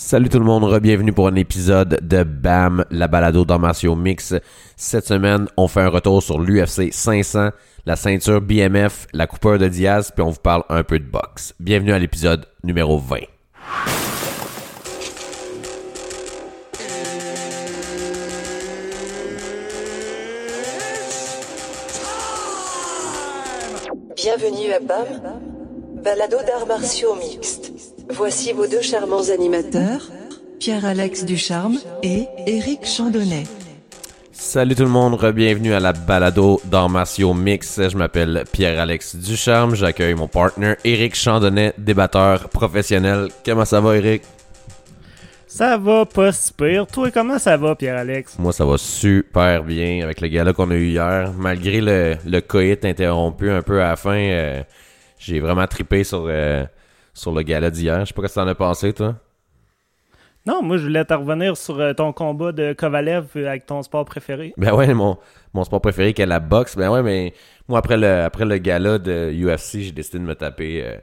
Salut tout le monde, bienvenue pour un épisode de BAM, la balado d'armation mix. Cette semaine, on fait un retour sur l'UFC 500, la ceinture BMF, la coupeur de Diaz, puis on vous parle un peu de boxe. Bienvenue à l'épisode numéro 20. Bienvenue à BAM, balado d'arts martiaux mixtes. Voici vos deux charmants animateurs, Pierre-Alex Ducharme et Éric Chandonnet. Salut tout le monde, bienvenue à la balado d'arts martiaux mix. Je m'appelle Pierre-Alex Ducharme, j'accueille mon partner Éric Chandonnet, débatteur professionnel. Comment ça va Éric? Ça va pas si pire. Toi, comment ça va, Pierre-Alex? Moi, ça va super bien avec le gala qu'on a eu hier. Malgré le, le coït interrompu un peu à la fin, euh, j'ai vraiment trippé sur, euh, sur le gala d'hier. Je sais pas ce que t'en as pensé, toi. Non, moi, je voulais te revenir sur euh, ton combat de Kovalev avec ton sport préféré. Ben ouais, mon, mon sport préféré qui est la boxe. Ben ouais, mais moi, après le, après le gala de UFC, j'ai décidé de me taper euh,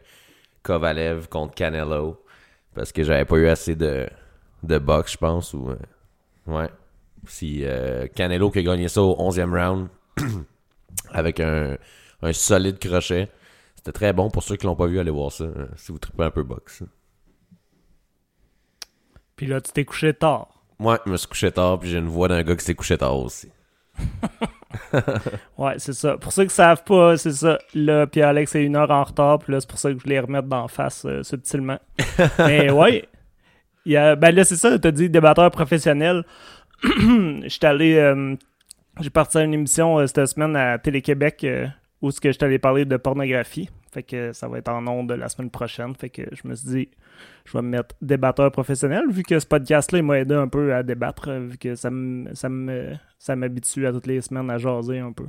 Kovalev contre Canelo. Parce que j'avais pas eu assez de, de boxe, je pense. Ou, euh, ouais. Si Canelo qui a gagné ça au 11e round avec un, un solide crochet. C'était très bon pour ceux qui l'ont pas vu, allez voir ça. hein, si vous tripez un peu boxe. Puis là, tu t'es couché tard. Moi, je me suis couché tard, puis j'ai une voix d'un gars qui s'est couché tard aussi. Ouais, c'est ça. Pour ceux qui savent pas, c'est ça. Là, Pierre-Alex est une heure en retard, puis là, c'est pour ça que je voulais remettre d'en face euh, subtilement. Mais ouais, il y a, ben là, c'est ça, t'as dit débatteur professionnel. J'étais allé, euh, j'ai parti à une émission euh, cette semaine à Télé-Québec où ce que je t'allais parler de pornographie. Fait que ça va être en ondes la semaine prochaine. Fait que je me suis dit, je vais me mettre débatteur professionnel, vu que ce podcast-là, m'a aidé un peu à débattre, euh, vu que ça me, ça ça m'habitue à toutes les semaines à jaser un peu.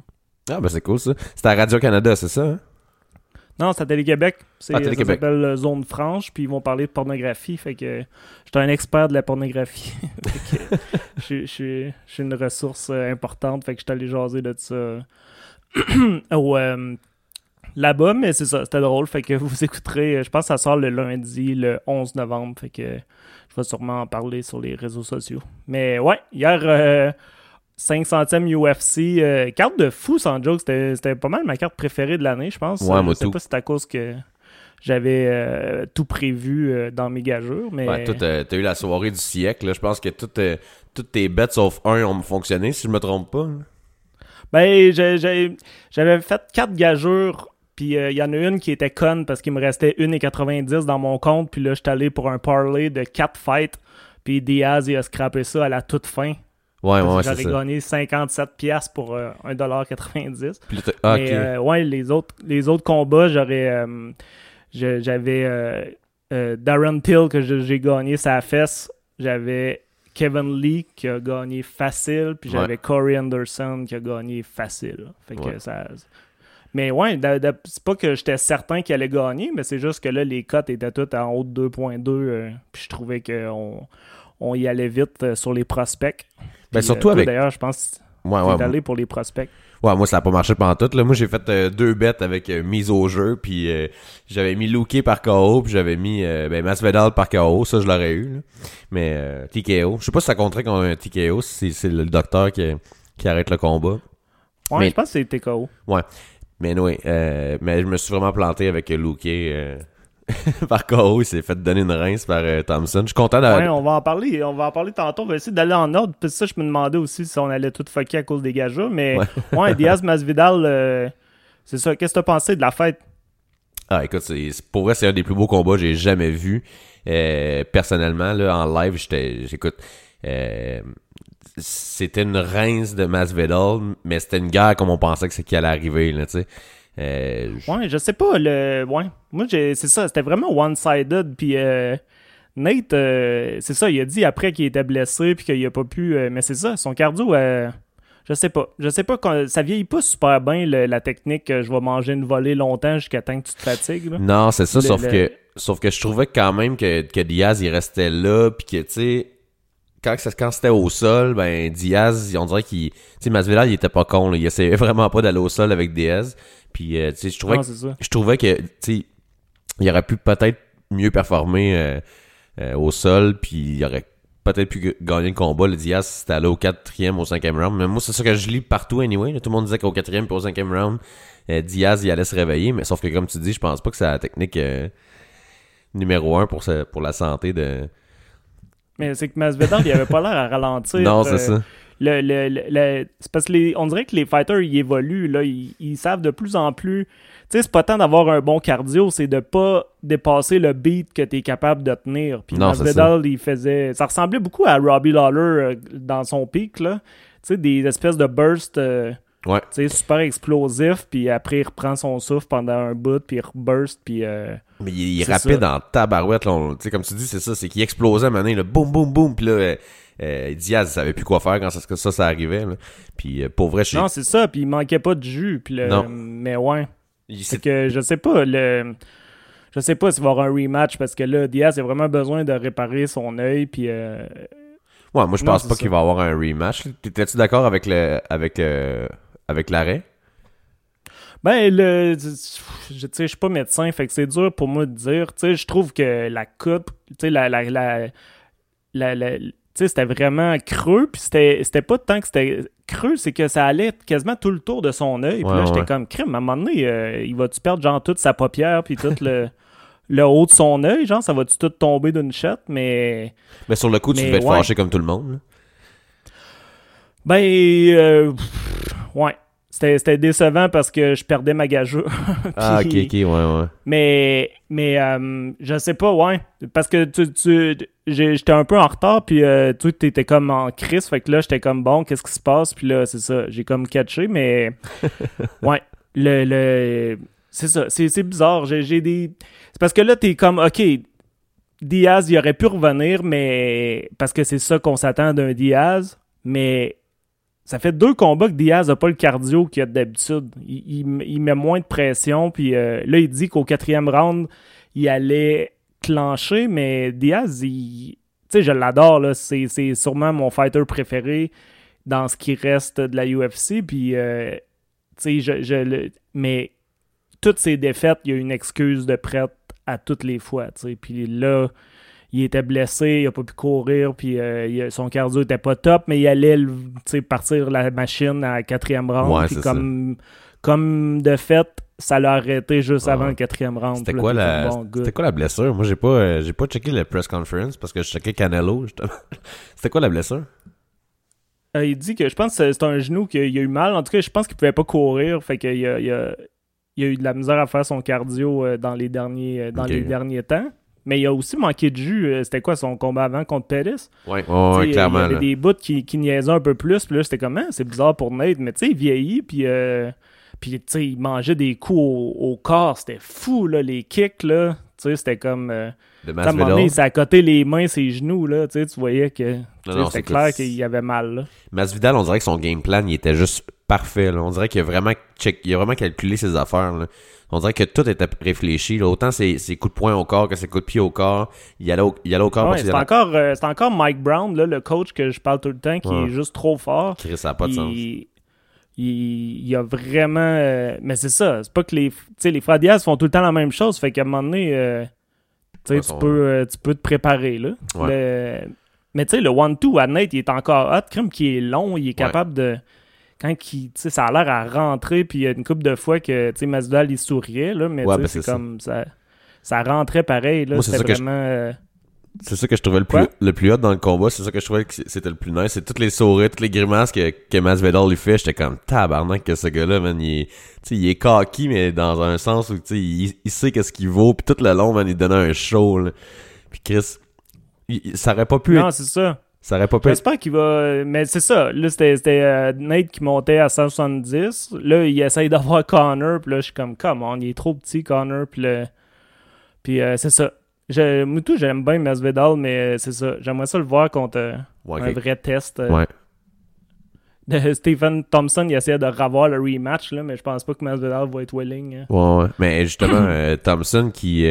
Ah, ben c'est cool ça. C'était à Radio-Canada, c'est ça? hein? Non, c'est à Télé-Québec. C'est, Ah, ça Télé-Québec. s'appelle euh, Zone Franche, puis ils vont parler de pornographie. Fait que j'étais un expert de la pornographie. je suis- je suis je suis une ressource euh, importante. Fait que j'étais allé jaser de ça au, euh, là-bas, mais c'est ça, c'était drôle. Fait que vous écouterez, je pense que ça sort le lundi, le 11 novembre. Fait que je vais sûrement en parler sur les réseaux sociaux. Mais ouais, hier, euh, 500e UFC, euh, carte de fou sans joke, c'était c'était pas mal ma carte préférée de l'année, je pense. Ouais, Euh, moi je sais tout. pas si c'est à cause que j'avais euh, tout prévu euh, dans mes gageurs, mais Ouais, t'as eu la soirée du siècle. là. Je pense que toutes, toutes tes bêtes sauf un ont fonctionné, si je me trompe pas. là. Ben, j'avais fait quatre gageurs, puis euh, il y en a une qui était conne parce qu'il me restait 1,90 dans mon compte, puis là, j'étais allé pour un parlay de quatre fights, puis Diaz, il a scrappé ça à la toute fin. Ouais, ouais, J'avais gagné 57 pièces pour euh, 1,90$. Puis là, t'as- ah, Mais euh, ouais, les autres, les autres combats, j'aurais. euh, je- j'avais euh, euh, Darren Till que je- j'ai gagné sa fesse. J'avais Kevin Lee qui a gagné facile. Puis Ouais. j'avais Corey Anderson qui a gagné facile. Fait que Ouais. ça. Mais ouais, c'est pas que j'étais certain qu'il allait gagner, mais c'est juste que là, les cotes étaient toutes en haut de 2.2. euh, puis je trouvais qu'on on y allait vite euh, sur les prospects. Ben, surtout toi, avec- D'ailleurs, je pense que ouais, allé pour les prospects. Ouais, moi, ça a pas marché pendant tout. Là. Moi, j'ai fait euh, deux bêtes avec euh, mise au jeu, puis euh, j'avais mis Luke par KO, puis j'avais mis ben, Masvidal par KO. Ça, je l'aurais eu. là. Mais euh, TKO. Je sais pas si ça compterait qu'on a un TKO, si c'est le docteur qui, qui arrête le combat. Ouais, Mais- je pense que c'est TKO. Mais oui, mais je me suis vraiment planté avec Luke par KO. Il s'est fait donner une rince par euh, Thompson. Je suis content d'avoir... Ouais, on va en parler. On va en parler tantôt. On va essayer d'aller en ordre. Puis ça, je me demandais aussi si on allait tout fucker à cause des gageurs. Mais Ouais. ouais, Diaz Masvidal, euh, c'est ça. Qu'est-ce que t'as pensé de la fête? Ah, écoute, c'est, c'est- pour vrai, c'est un des plus beaux combats que j'ai jamais vu. Euh, personnellement, là, en live, j'étais, j'écoute, euh, c'était une rince de Masvidal, mais c'était une guerre comme on pensait que c'est qui allait arriver, là, tu sais. Euh, j- Ouais, je sais pas. Le... Ouais. Moi, c'est ça. C'était vraiment one-sided. Puis euh, Nate, euh, c'est ça. Il a dit après qu'il était blessé. Puis qu'il a pas pu. mais c'est ça. Son cardio, euh, je sais pas. Je sais pas. Quand... Ça vieillit pas super bien, le- la technique. Je vais manger une volée longtemps jusqu'à temps que tu te fatigues. là. non, c'est ça, Le- sauf que, sauf que je trouvais quand même que, que Diaz, il restait là, puis que, tu sais, quand, c'était au sol, ben, Diaz, on dirait qu'il, tu sais, Masvidal, il était pas con, là. Il essayait vraiment pas d'aller au sol avec Diaz. Puis, euh, tu sais, je trouvais que je trouvais que tu sais il aurait pu peut-être mieux performer euh, euh, au sol, puis il aurait peut-être pu gagner le combat. Le Diaz, c'était allé au quatrième, au cinquième round. Mais moi, c'est ça que je lis partout, anyway. Tout le monde disait qu'au quatrième puis au cinquième round, Diaz, il allait se réveiller. Mais sauf que, comme tu dis, je pense pas que c'est la technique numéro un pour, pour la santé de... Mais c'est que Masvidal, il avait pas l'air à ralentir. Non, c'est ça le, le, le, c'est parce que les, on dirait que les fighters ils évoluent là, ils, ils savent de plus en plus. Tu sais, c'est pas tant d'avoir un bon cardio, c'est de pas dépasser le beat que tu es capable de tenir. Puis Masvidal, il faisait ça ressemblait beaucoup à Robbie Lawler euh, dans son pic là. Tu sais des espèces de bursts euh, Ouais. Tu sais, super explosif, puis après, il reprend son souffle pendant un bout, puis il reburst, puis... Euh, mais il, est, rapide en tabarouette, là. Tu sais, comme tu dis, c'est ça, c'est qu'il explosait à un donné, boum, boum, boum, puis là, euh, Diaz, il savait plus quoi faire quand ça, ça, ça arrivait. Là. Puis euh, pour vrai, je Non, c'est ça. Puis il manquait pas de jus. Puis le... Mais ouais. C'est que je sais pas. Le... Je sais pas s'il va y avoir un rematch parce que là, Diaz a vraiment besoin de réparer son œil. Puis. Euh... Ouais, moi je pense pas qu'il va y avoir un rematch. T'étais-tu d'accord avec le avec euh, avec l'arrêt? Ben, le, je, je suis pas médecin, fait que c'est dur pour moi de dire. Tu sais, je trouve que la coupe, tu sais, la, la, la, la sais, c'était vraiment creux, puis c'était pas tant que c'était creux, c'est que ça allait quasiment tout le tour de son œil. Puis là, j'étais comme, crème, à un moment donné, euh, il va-tu perdre genre toute sa paupière, puis tout le, le haut de son œil, genre, ça va-tu tout tomber d'une shot, mais... Mais sur le coup, tu devais être fâché comme tout le monde. Ben, euh, ouais. C'était décevant parce que je perdais ma gageure. ah, ok, ok, ouais, ouais. Mais, mais euh, je sais pas, ouais. Parce que tu, tu j'étais un peu en retard, puis euh, tu étais comme en crise, fait que là, j'étais comme bon, qu'est-ce qui se passe? Puis là, c'est ça, j'ai comme catché, mais. ouais. Le. le c'est ça, c'est bizarre. J'ai des. C'est parce que là, t'es comme, ok, Diaz, il aurait pu revenir, mais. Parce que c'est ça qu'on s'attend d'un Diaz, mais ça fait deux combats que Diaz n'a pas le cardio qu'il a d'habitude. Il, met moins de pression. Puis euh, là, il dit qu'au quatrième round, il allait clencher, mais Diaz, je l'adore. C'est, sûrement mon fighter préféré dans ce qui reste de la UFC. Puis, euh, je, je, mais toutes ses défaites, il y a une excuse de prête à toutes les fois. Puis là, il était blessé, il a pas pu courir, puis euh, son cardio était pas top, mais il allait partir la machine à quatrième round. puis comme, comme de fait, ça l'a arrêté juste avant le quatrième round. C'était quoi, la... quoi la blessure? Moi, j'ai pas, euh, j'ai pas checké la press conference parce que je checkais Canelo, C'était quoi la blessure? Euh, il dit que je pense que c'est un genou qu'il a eu mal. En tout cas, je pense qu'il pouvait pas courir. Fait qu'il a, il a, a, eu de la misère à faire son cardio dans les derniers, dans les derniers temps mais il a aussi manqué de jus. Euh, c'était quoi son combat avant contre Pettis? Oui, ouais, clairement. Il y avait des bouts qui, qui niaisaient un peu plus. Puis là, c'était comme, hein, c'est bizarre pour Nate. Mais tu sais, il vieillit. Puis, euh, puis tu sais, il mangeait des coups au, corps. C'était fou, là, les kicks, là. Tu sais, c'était comme. Euh, à un moment donné, il à côté les mains, ses genoux, là. Tu sais, tu voyais que. C'était clair qu'il avait mal, là. Masvidal, on dirait que son game plan, il était juste parfait, là. On dirait qu'il a vraiment, check, il a vraiment calculé ses affaires, là on dirait que tout était réfléchi. Autant ses, coups de poing au corps que ses coups de pied au corp. Il allait au, il allait au corps. c'est encore, euh, encore Mike Brown, là, le coach que je parle tout le temps, qui est juste trop fort. Qui ça n'a pas de sens. Il, y a vraiment... Euh, mais c'est ça, c'est pas que les, les frères Diaz font tout le temps la même chose, fait qu'à un moment donné, euh, tu, peux, tu peux te préparer. Là. mais tu sais, le one-two à Nate, il est encore hot. Crime qui est long, il est capable de quand il, ça a l'air à rentrer, puis il y a une couple de fois que Masvidal il souriait, là, mais ben, c'est comme ça. ça rentrait pareil. Là, c'est vraiment. Euh, c'est ça que je trouvais le plus, le plus hot dans le combat. C'est ça que je trouvais que c'était le plus nice. C'est toutes les sourires, toutes les grimaces que, que Masvidal lui fait. J'étais comme tabarnak que ce gars-là, man, il est, il est cocky, mais dans un sens où il, il sait qu'est-ce qu'il vaut. Puis tout le long, man, il donnait un show. Puis Chris, ça aurait pas pu. Non, c'est ça. Ça aurait pas pu. J'espère qu'il va. Mais c'est ça. Là, c'était euh, Nate qui montait à 170. Là, il essaye d'avoir Connor. Puis là, je suis comme, come on, il est trop petit, Connor. Puis, puis euh, c'est ça. Moi, tout, j'aime bien Masvidal, mais euh, c'est ça. J'aimerais ça le voir contre un vrai test. ouais. De Stephen Thompson, il essayait de revoir le rematch, là, mais je pense pas que Masvidal va être willing. Hein. Ouais, ouais. Mais justement, Thompson qui,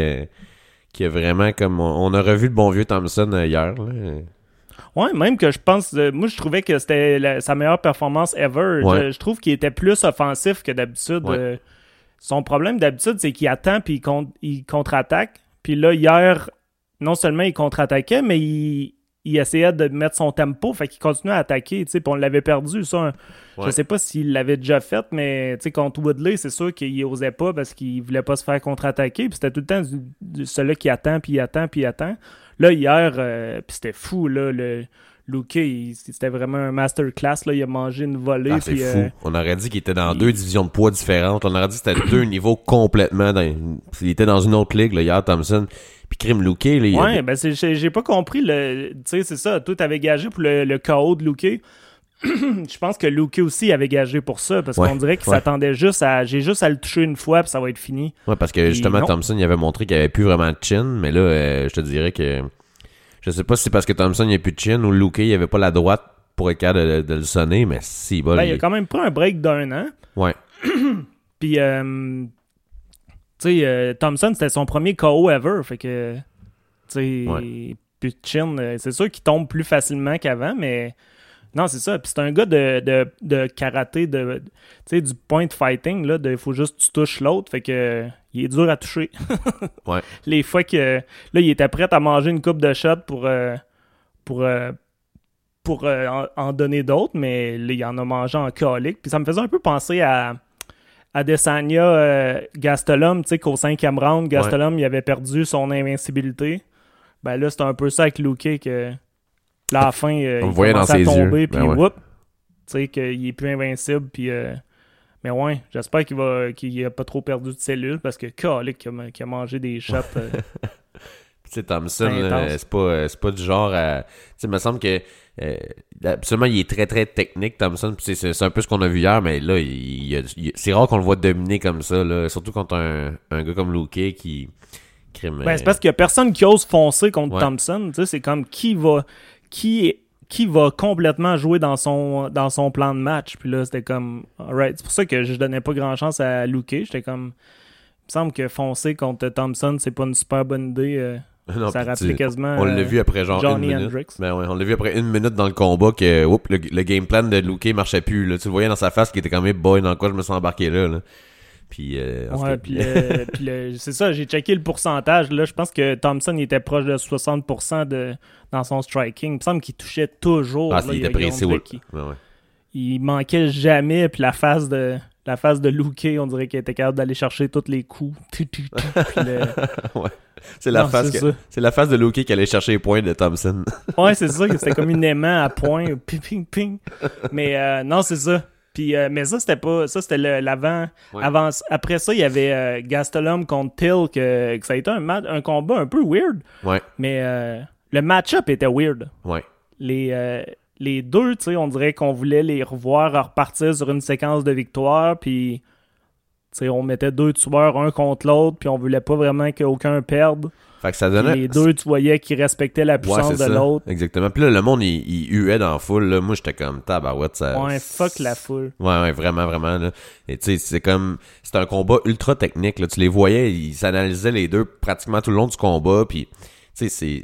qui a vraiment comme. On a revu le bon vieux Thompson hier. Là. Ouais, même que je pense. Euh, moi, je trouvais que c'était sa meilleure performance ever. Je, trouve qu'il était plus offensif que d'habitude. Euh, son problème d'habitude, c'est qu'il attend puis il, contre-attaque. Puis là, hier, non seulement il contre-attaquait, mais il, il essayait de mettre son tempo, fait qu'il continuait à attaquer, tu sais, puis on l'avait perdu, ça. Je Ouais. sais pas s'il l'avait déjà fait, mais tu sais, contre Woodley, c'est sûr qu'il osait pas parce qu'il voulait pas se faire contre-attaquer, puis c'était tout le temps du, du- celui qui attend, puis il attend, puis il attend. Là, hier, euh, puis c'était fou, là, le Luke, c'était vraiment un masterclass, là, il a mangé une volée, Ah, c'est fou. euh, On aurait dit qu'il était dans il- deux divisions de poids différentes. On aurait dit que c'était deux niveaux complètement. Dans... Il était dans une autre ligue, là, hier, Thompson. Puis Krim Luke, là, il Ouais, ben c'est- j'ai j'ai pas compris le. Tu sais, c'est ça. Tout avait gagé pour le, le KO de Luke. Je pense que Luke aussi avait gagé pour ça parce Ouais, qu'on dirait qu'il ouais. s'attendait juste à. J'ai juste à le toucher une fois puis ça va être fini. Ouais, parce que justement, non. Thompson, il avait montré qu'il avait plus vraiment de chin, mais là, euh, je te dirais que. Je sais pas si c'est parce que Thompson, il a plus de chin ou Luke, il avait pas la droite pour être capable de, de le sonner, mais si, bon. Ben, il a quand même pris un break d'un an. Ouais. Puis, euh, tu sais, euh, Thompson, c'était son premier KO ever. Fait que, tu sais, Ouais. puis Chin, euh, c'est sûr qu'il tombe plus facilement qu'avant, mais non, c'est ça. Puis c'est un gars de, de, de karaté, de, tu sais, du point fighting, là, il faut juste que tu touches l'autre. Fait que, il est dur à toucher. Ouais. Les fois que, là, il était prêt à manger une coupe de shots pour, euh, pour, euh, pour euh, en, en donner d'autres, mais là, il en a mangé en colique. Puis ça me faisait un peu penser à, à Desania euh, Gastelum, tu sais, qu'au cinquième round, Gastelum, il avait perdu son invincibilité. Ben là, c'était un peu ça avec Luke, que là, à la fin, euh, il voyait dans commençait à tomber, yeux. puis Ben ouais. tu sais, qu'il est plus invincible, puis... euh, mais ouais, j'espère qu'il va qu'il a pas trop perdu de cellules parce que calique qu'il a, a mangé des shots. euh, Tu sais, Thompson, C'est intense. c'est pas, euh, pas du genre à. Tu sais, il me semble que. Euh, absolument, il est très très technique, Thompson. C'est- un peu ce qu'on a vu hier, mais là, il, il a- il- c'est rare qu'on le voit dominer comme ça, là. Surtout contre un, un gars comme Luke qui. crime, Ben, euh, c'est parce qu'il y a personne qui ose foncer contre Ouais. Thompson. Tu sais, c'est comme qui va qui qui va complètement jouer dans son dans son plan de match. Puis là, c'était comme alright. C'est pour ça que je donnais pas grand chance à Luke. J'étais comme il me semble que foncer contre Thompson, c'est pas une super bonne idée. euh, non, ça rappelait tu- quasiment On l'a euh, vu après genre Johnny une minute. Ben ouais, on l'a vu après une minute dans le combat que oups, le, le game plan de Luke marchait plus. Là. Tu le voyais dans sa face qui était comme boy dans quoi je me suis embarqué là. là. Puis, euh, Ouais, puis puis le- c'est ça, j'ai checké le pourcentage. Là, je pense que Thompson il était proche de 60% de, dans son striking. Il me semble qu'il touchait toujours. ah, là, il il, était ouais. Ouais, il manquait jamais. Puis la phase de la phase de Luke, on dirait qu'il était capable d'aller chercher tous les coups. Le- C'est la la face de Luke qui allait chercher les points de Thompson. Ouais, c'est ça. C'était comme une aimant à point. Ping, ping, ping. Mais euh, non, c'est ça. Puis, euh, mais ça, c'était pas. Ça, c'était l'avant. Ouais. Avant, après ça, il y avait euh, Gastelum contre Till, que, que ça a été un, un combat un peu weird. Ouais, Mais euh, le match-up était weird. ouais. Les, euh, les deux, tu sais, on dirait qu'on voulait les revoir repartir sur une séquence de victoire, puis tu sais, on mettait deux tueurs un contre l'autre, puis on voulait pas vraiment qu'aucun perde. Fait que ça Puis donnait. les deux, tu voyais qu'ils respectaient la puissance de l'autre. Exactement. Puis là, le monde, il, il huait dans la foule. Là. Moi, j'étais comme tabarouette. Ça... Ouais, fuck la foule. Ouais, ouais, vraiment, vraiment. Là. Et tu sais, c'est comme. C'était un combat ultra technique. Là. Tu les voyais, ils s'analysaient les deux pratiquement tout le long du combat. Puis, tu sais, c'est.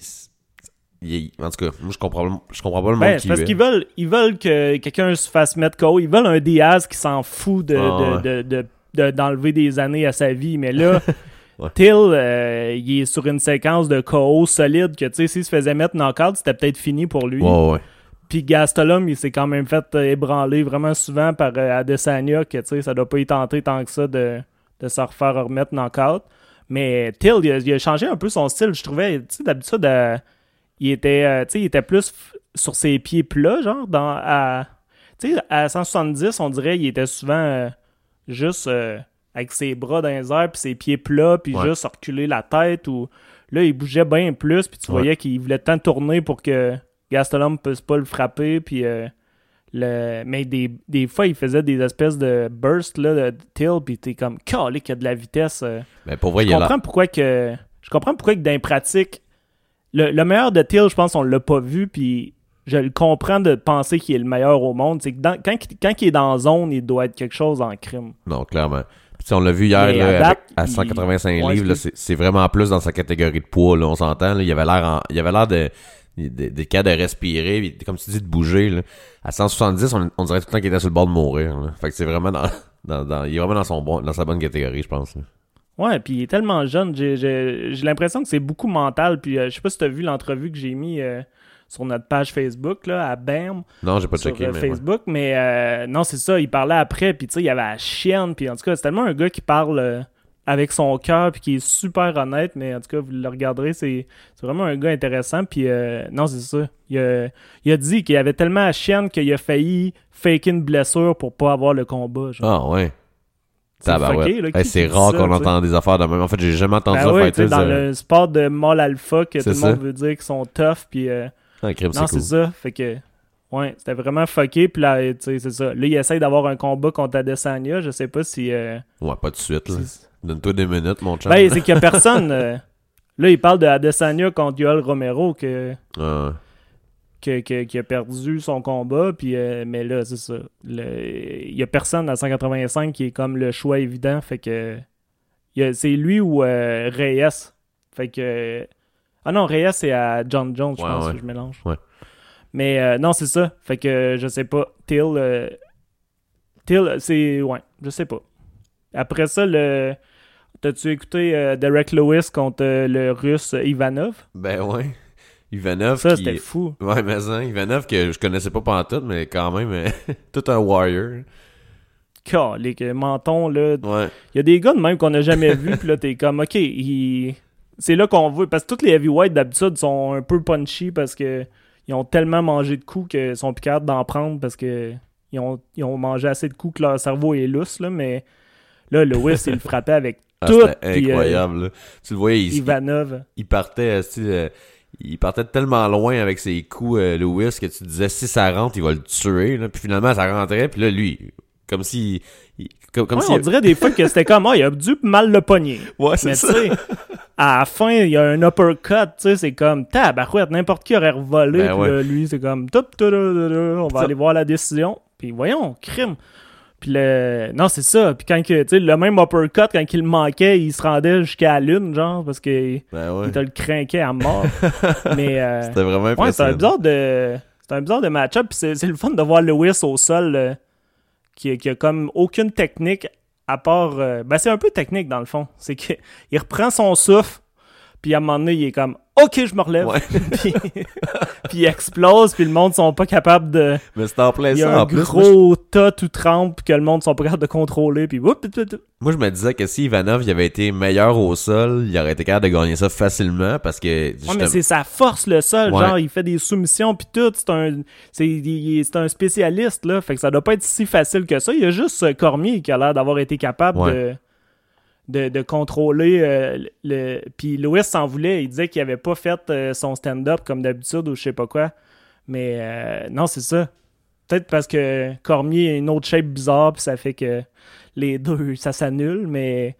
il- En tout cas, moi, je comprends, je comprends pas le monde Ben, qui c'est parce qu'ils veulent, ils veulent que quelqu'un se fasse mettre KO. Ils veulent un Diaz qui s'en fout de, Ah, de- de- de- de- d'enlever des années à sa vie. Mais là, Ouais. Till, euh, il est sur une séquence de KO solide que, tu sais, s'il se faisait mettre knockout, c'était peut-être fini pour lui. Ouais, ouais. Puis Gastelum, il s'est quand même fait euh, ébranler vraiment souvent par euh, Adesanya, que, tu sais, ça doit pas y tenter tant que ça de, de se refaire remettre knockout. Mais Till, il a, il a changé un peu son style. Je trouvais, tu sais, d'habitude, euh, il était, euh, il était plus sur ses pieds plats, genre, dans, à, tu sais, à 170, on dirait, il était souvent euh, juste avec ses bras dans les airs, puis ses pieds plats, puis Ouais. juste reculer la tête, ou là, il bougeait bien plus, puis tu Ouais. voyais qu'il voulait tant tourner pour que Gastelum ne puisse pas le frapper, puis euh, le... mais des, des fois, il faisait des espèces de bursts, là, de till, puis t'es comme, calé qu'il y a de la vitesse. euh. Mais pour vrai, il Je a comprends pourquoi que. Je comprends pourquoi que dans les pratiques. Le, le meilleur de Till, je pense, on l'a pas vu, puis je le comprends de penser qu'il est le meilleur au monde. C'est que dans- quand, il- quand il est dans zone, il doit être quelque chose en crime. Non, clairement. Sais, on l'a vu hier là, à avec- date, à il- 185 Ouais, livres. C'est vraiment plus dans sa catégorie de poids. Là, on s'entend. Il avait l'air il avait l'air de, de, de, cas de respirer. comme tu dis, de bouger. Là. À 170, on, on dirait tout le temps qu'il était sur le bord de mourir. là. Fait que c'est vraiment dans, dans, dans- Il est vraiment dans, son bon, dans sa bonne catégorie, je pense. là. Ouais, puis il est tellement jeune. J'ai- J'ai j'ai l'impression que c'est beaucoup mental. Puis euh, je sais pas si tu as vu l'entrevue que j'ai mis euh, sur notre page Facebook, là, à BAM, Non, j'ai pas sur checké, euh, mais. ouais. Facebook. Mais euh, non, c'est ça. Il parlait après. Puis tu sais, il y avait la chienne. Puis en tout cas, c'est tellement un gars qui parle euh, avec son cœur. Puis qui est super honnête. Mais en tout cas, vous le regarderez, c'est vraiment un gars intéressant. Puis euh, non, c'est ça. Il a, il a dit qu'il avait tellement la chienne qu'il a failli fake une blessure pour pas avoir le combat. genre. Ah, ouais. C'est. Hey, c'est qui dit rare qu'on tu sais? entend des affaires de même. En fait, j'ai jamais entendu Ben ça ouais, fighters, dans euh, le sport de mâle alpha que tout le ça. monde veut dire qu'ils sont tough puis euh, Ah, crime, non c'est cool. ça. Fait que ouais c'était vraiment fucké. Puis là tu sais c'est ça. Là il essaye d'avoir un combat contre Adesanya. Je sais pas si euh, Ouais, pas de suite, là. Donne-toi des minutes, mon chum. ben c'est qu'il y a personne euh, là il parle de Adesanya contre Yoel Romero que Ah, que- que- qui a perdu son combat. Puis euh, mais là c'est ça. Il y a personne à 185 qui est comme le choix évident. Fait que c'est lui ou euh, Reyes. Fait que ah non Reyes c'est à John Jones je Ouais, pense ouais. que je mélange Ouais. mais euh, non c'est ça fait que je sais pas Till euh, Till c'est ouais je sais pas après ça le t'as-tu écouté euh, Derek Lewis contre euh, le russe Ivanov? Ben ouais. Ivanov ça qui... c'était fou Ouais, mais ça, Ivanov que je connaissais pas pantoute, mais quand même, euh, tout un warrior. les mentons là Ouais. Il y a des gars de même qu'on n'a jamais vu, puis là, t'es comme, ok, il- c'est là qu'on veut. Parce que tous les heavyweights d'habitude sont un peu punchy parce que ils ont tellement mangé de coups qu'ils sont plus capables d'en prendre parce que ils ont, ils ont mangé assez de coups que leur cerveau est lousse, là, mais là, Lewis, il le frappait avec Ah, tout. puis, euh, incroyable. Tu le voyais, il, Ivanov. il partait, euh, euh, il partait tellement loin avec ses coups, euh, Lewis, que tu disais, si ça rentre, il va le tuer, là. Puis finalement, ça rentrait, puis là, lui, comme si... il- comme comme Ouais, si... on dirait des fois que c'était comme, ah, il a dû mal le pogner. Ouais, Mais c'est tu ça. sais, à la fin, il y a un uppercut, tu sais, c'est comme, tabarouette, n'importe qui aurait revolé, Ben puis ouais. là, lui, c'est comme, tup, on va aller voir la décision, puis voyons, crime. Puis le... Non, c'est ça, puis quand que, tu sais, le même uppercut, quand il le manquait, il se rendait jusqu'à la lune, genre, parce que Ben ouais. il te le craquait à mort. Mais, euh, C'était vraiment ouais, c'est un impressionnant. bizarre de... C'est un bizarre de match-up, puis c'est c'est le fun de voir Lewis au sol, euh, qui, a comme aucune technique à part. euh, ben, c'est un peu technique dans le fond. C'est qu'il reprend son souffle, puis à un moment donné, il est comme Ok, je me relève. Ouais. puis, puis il explose, puis le monde sont pas capables de. Mais c'était en plein Il y a ça, un en plus. Gros tas tout trempe, que le monde sont pas capables de contrôler, puis whoop. Moi, je me disais que si Ivanov il avait été meilleur au sol, il aurait été capable de gagner ça facilement parce que. Ouais, mais justement- c'est sa force, le sol. Ouais. Genre, il fait des soumissions, puis tout. C'est un, c'est, c'est un spécialiste, là. Fait que ça doit pas être si facile que ça. Il y a juste Cormier qui a l'air d'avoir été capable de, de, de contrôler. euh, le... Puis Louis s'en voulait. Il disait qu'il avait pas fait euh, son stand-up comme d'habitude ou je sais pas quoi. Mais euh, non, c'est ça. Peut-être parce que Cormier a une autre shape bizarre, puis ça fait que les deux, ça s'annule, mais.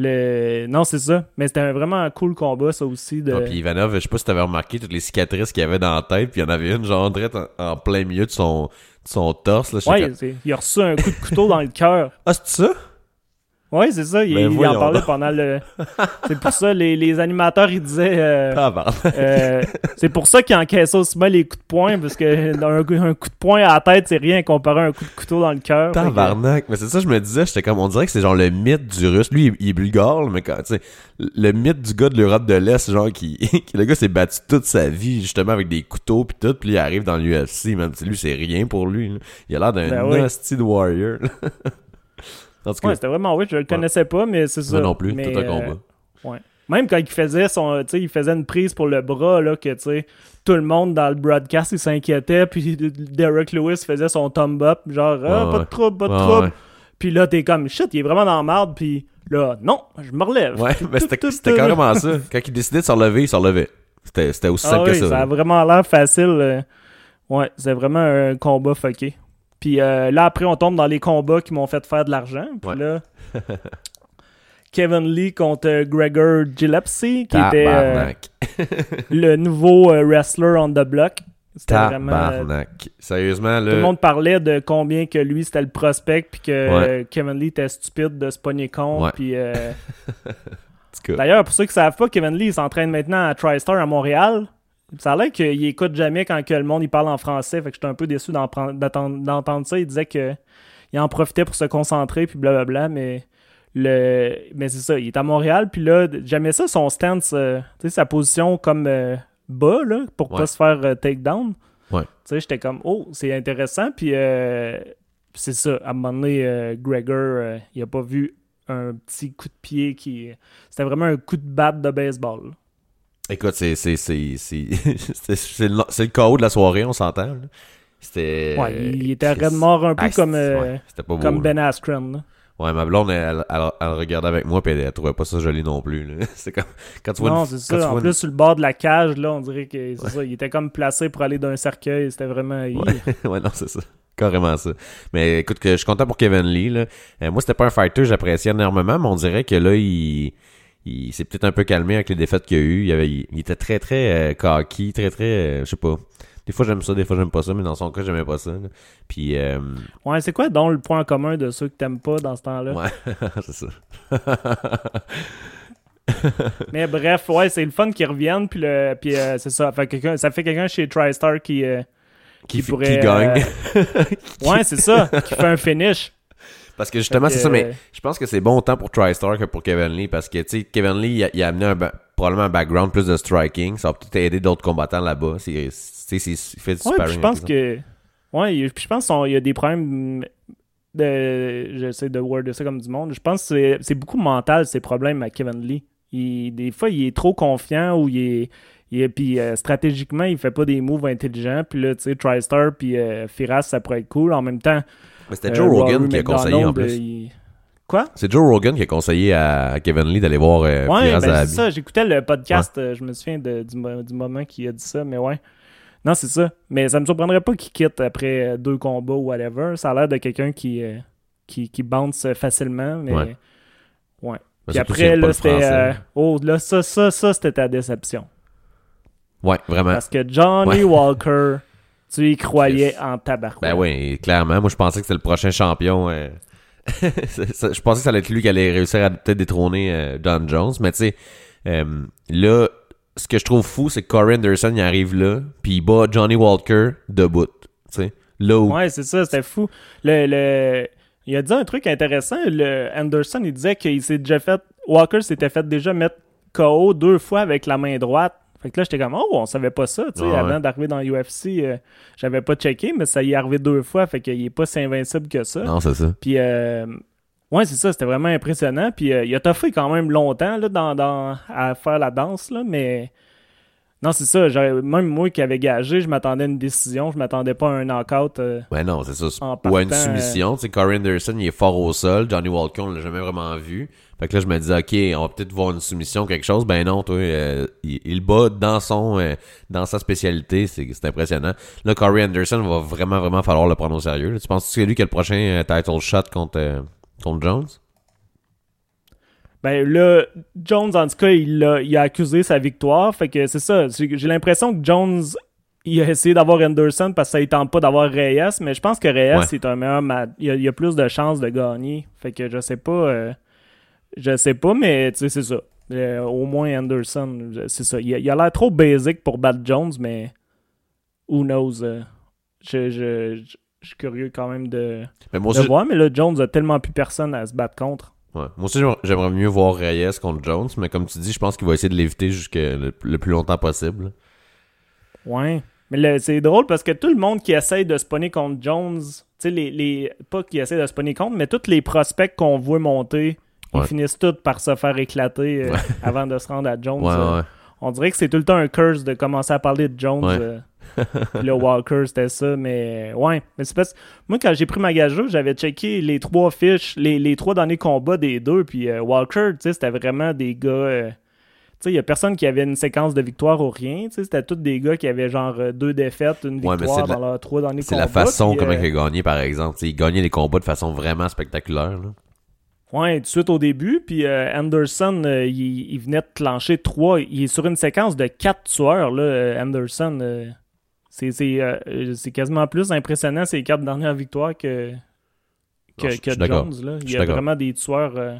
Le... Non, c'est ça. Mais c'était un vraiment un cool combat, ça aussi. De... Ah, puis Ivanov, je sais pas si t'avais remarqué toutes les cicatrices qu'il avait dans la tête, puis il y en avait une, genre, direct en, en plein milieu de son, de son torse, là. Ouais, il a reçu un coup de couteau dans le cœur. Ah, c'est ça? Ouais, c'est ça. Il, Ben il en parlait donc. pendant le. c'est pour ça, les, les animateurs, ils disaient. euh, Ah, euh, c'est pour ça qu'ils encaissent aussi mal les coups de poing, parce que un, un coup de poing à la tête, c'est rien comparé à un coup de couteau dans le cœur. Que- Tabarnak. Mais c'est ça, je me disais, j'étais comme, on dirait que c'est genre le mythe du russe. Lui, il, il est bulgare, mais quand, tu sais, le mythe du gars de l'Europe de l'Est, genre, qui, qui- le gars s'est battu toute sa vie, justement, avec des couteaux pis tout, puis il arrive dans l'UFC, même si lui, c'est rien pour lui, là. Il a l'air d'un Ben oui. de warrior, là. En tout cas, Ouais, c'était vraiment oui, je le connaissais pas, mais c'est ça. moi non plus, Mais, tout un euh, combat. ouais. Même quand il faisait son, il faisait une prise pour le bras là, que tu sais, tout le monde dans le broadcast il s'inquiétait, puis Derek Lewis faisait son thumb up, genre ah, pas de trouble, pas de trouble. Puis là t'es comme shit, il est vraiment dans la merde, puis là non, je me relève. Ouais, mais c'était carrément ça. Quand il décidait de se relever, il se relevait. C'était aussi Ah simple oui, que ça. ça a vraiment l'air facile. euh. Ouais, c'est vraiment un combat fucké. Puis euh, là, après, on tombe dans les combats qui m'ont fait faire de l'argent. Puis Ouais. là, Kevin Lee contre euh, Gregor Gillespie, qui était euh, le nouveau euh, wrestler on the block. C'était vraiment... Sérieusement, tout là. le monde parlait de combien que lui c'était le prospect puis que Ouais. Kevin Lee était stupide de se pogner contre Ouais. puis tout D'ailleurs, pour ceux qui savent pas, Kevin Lee s'entraîne maintenant à TriStar à Montréal. Ça a l'air qu'il écoute jamais quand que le monde il parle en français, fait que j'étais un peu déçu d'entendre ça. Il disait que il en profitait pour se concentrer puis blablabla, mais le... Mais c'est ça, il est à Montréal, puis là, j'aimais ça, son stance, euh, sa position comme euh, bas, là, pour Ouais. pas se faire euh, take down. Ouais. Tu sais, j'étais comme, oh, c'est intéressant, puis euh, c'est ça, à un moment donné, Gregor, il a pas vu un petit coup de pied qui... C'était vraiment un coup de batte de baseball. Écoute, c'est c'est c'est c'est le, chaos de la soirée, on s'entend. C'était Ouais, il était raide mort un peu Ah, comme, euh, ouais, beau. comme. Ben Askren. là. Ouais, ma blonde elle, elle, elle regardait avec moi puis elle, elle trouvait pas ça joli non plus. C'est comme quand tu vois Non, une- c'est quand tu ça. En plus, une- sur le bord de la cage, là, on dirait que c'est ça. Il était comme placé pour aller d'un cercueil. C'était vraiment. Ouais, ouais, non, c'est ça. Carrément ça. Mais écoute, je suis content pour Kevin Lee. Là. Euh, moi, c'était pas un fighter, j'appréciais énormément, mais on dirait que là, il, il s'est peut-être un peu calmé avec les défaites qu'il y a eu. Il, avait, il, il était très, très euh, cocky, très, très, euh, je sais pas. Des fois, j'aime ça, des fois, j'aime pas ça, mais dans son cas, j'aimais pas ça. là. Puis, euh, Ouais, c'est quoi donc le point en commun de ceux que t'aimes pas dans ce temps-là? ouais, c'est ça. Mais bref, ouais, c'est le fun qu'ils reviennent. Puis, le, puis euh, c'est ça. Fait quelqu'un, ça fait quelqu'un chez TriStar qui. euh, qui, qui pourrait, qui gagne. ouais, c'est ça. qui fait un finish. Parce que justement, c'est ça, mais euh, je pense que c'est bon autant pour TriStar que pour Kevin Lee parce que, tu sais, Kevin Lee, il a, il a amené un, probablement un background plus de striking. Ça va peut-être aider d'autres combattants là-bas. C'est, tu sais, c'est- il fait du Ouais, sparring. je pense que. Ouais, je pense qu'il y a des problèmes de. J'essaie de worder ça comme du monde. Je pense que c'est- beaucoup mental, ces problèmes à Kevin Lee. Il- des fois, il est trop confiant ou il est. est- puis euh, stratégiquement, il fait pas des moves intelligents. Puis là, tu sais, TriStar puis euh, Firas, ça pourrait être cool. En même temps, Mais c'était euh, Joe Rogan Rory qui a conseillé en plus. euh, il- Quoi? C'est Joe Rogan qui a conseillé à, Kevin Lee d'aller voir euh, Ouais, ben, c'est ça. J'écoutais le podcast, euh, je me souviens de- du, mo- du moment qu'il a dit ça, mais ouais. Non, c'est ça. Mais ça me surprendrait pas qu'il quitte après euh, deux combats ou whatever. Ça a l'air de quelqu'un qui, euh, qui, qui bounce facilement, mais. Ouais. Ouais. Puis après, là, c'était. euh, oh, là, ça, ça, ça, c'était ta déception. Ouais, vraiment. Parce que Johnny. Walker, tu y croyais Yes. en tabac. Ben oui, clairement. Moi, je pensais que c'était le prochain champion. euh, je pensais que ça allait être lui qui allait réussir à peut-être détrôner euh, Don Jones. Mais tu sais, euh, là, ce que je trouve fou, c'est que Corey Anderson, il arrive là, puis il bat Johnny Walker debout. Tu sais, là où... Ouais, c'est ça, c'était fou. Le, le- Il a dit un truc intéressant. Le Anderson, il disait qu'il s'est déjà fait. Walker s'était fait déjà mettre KO deux fois avec la main droite. Fait que là, j'étais comme, oh, on savait pas ça, tu sais, Ouais, avant ouais. d'arriver dans l'UFC, euh, j'avais pas checké, mais ça y est arrivé deux fois, fait qu'il est pas si invincible que ça. Non, c'est ça. Puis, euh, ouais, c'est ça, c'était vraiment impressionnant. Puis, euh, il a toffé quand même longtemps là, dans, dans- à faire la danse, là, mais. Non, c'est ça. Même moi qui avais gagé, je m'attendais à une décision. Je m'attendais pas à un knockout. euh, Ouais, non, c'est ça. Ou à une soumission. Tu sais, Corey Anderson, il est fort au sol. Johnny Walker, on l'a jamais vraiment vu. Fait que là, je me disais, OK, on va peut-être voir une soumission, quelque chose. Ben non, toi, euh, il, il bat dans son, euh, dans sa spécialité. C'est, c'est impressionnant. Là, Corey Anderson va vraiment, vraiment falloir le prendre au sérieux. Tu penses que c'est lui qui a le prochain euh, title shot contre, euh, contre Jones? Ben là, Jones, en tout cas, il a, il a accusé sa victoire. Fait que c'est ça. J'ai l'impression que Jones, il a essayé d'avoir Anderson parce que ça ne tente pas d'avoir Reyes. Mais je pense que Reyes, Ouais. c'est un meilleur match. Il, a- il a plus de chances de gagner. Fait que je sais pas. euh, je sais pas, mais tu sais, c'est ça. Euh, au moins Anderson, c'est ça. Il a il a l'air trop basic pour battre Jones, mais who knows. euh, je, je, je- je suis curieux quand même de, Mais moi de voir. Mais là, Jones a tellement plus personne à se battre contre. Ouais. moi aussi, j'aimerais- mieux voir Reyes contre Jones. Mais comme tu dis, je pense qu'il va essayer de l'éviter jusqu'à le, le plus longtemps possible. Ouais. Mais c'est drôle parce que tout le monde qui essaye de spawner contre Jones, tu sais, les, les, pas qui essaie de spawner contre, mais tous les prospects qu'on voit monter, ils Ouais. finissent tous par se faire éclater euh, avant de se rendre à Jones. Euh. On dirait que c'est tout le temps un curse de commencer à parler de Jones. Ouais. euh, puis le Walker, c'était ça, mais ouais. Mais c'est parce moi, quand j'ai pris ma gageure, j'avais checké les trois fiches, les, les trois derniers combats des deux, puis euh, Walker, tu sais, c'était vraiment des gars. euh, tu sais, il y a personne qui avait une séquence de victoire ou rien. tu sais, C'était tous des gars qui avaient genre euh, deux défaites, une victoire c'est dans la- leurs trois derniers C'est combats. la façon comment il a gagné, par exemple. Tu sais, il gagnait les combats de façon vraiment spectaculaire. Là. Ouais, tout de suite au début. Puis euh, Anderson, euh, il, il venait de clencher trois. Il est sur une séquence de quatre tueurs, là, Anderson. euh, c'est, c'est, euh, euh, c'est quasiment plus impressionnant ces quatre dernières victoires que, que, Non, je-. Jones. Là. Je Il y a vraiment des tueurs. euh,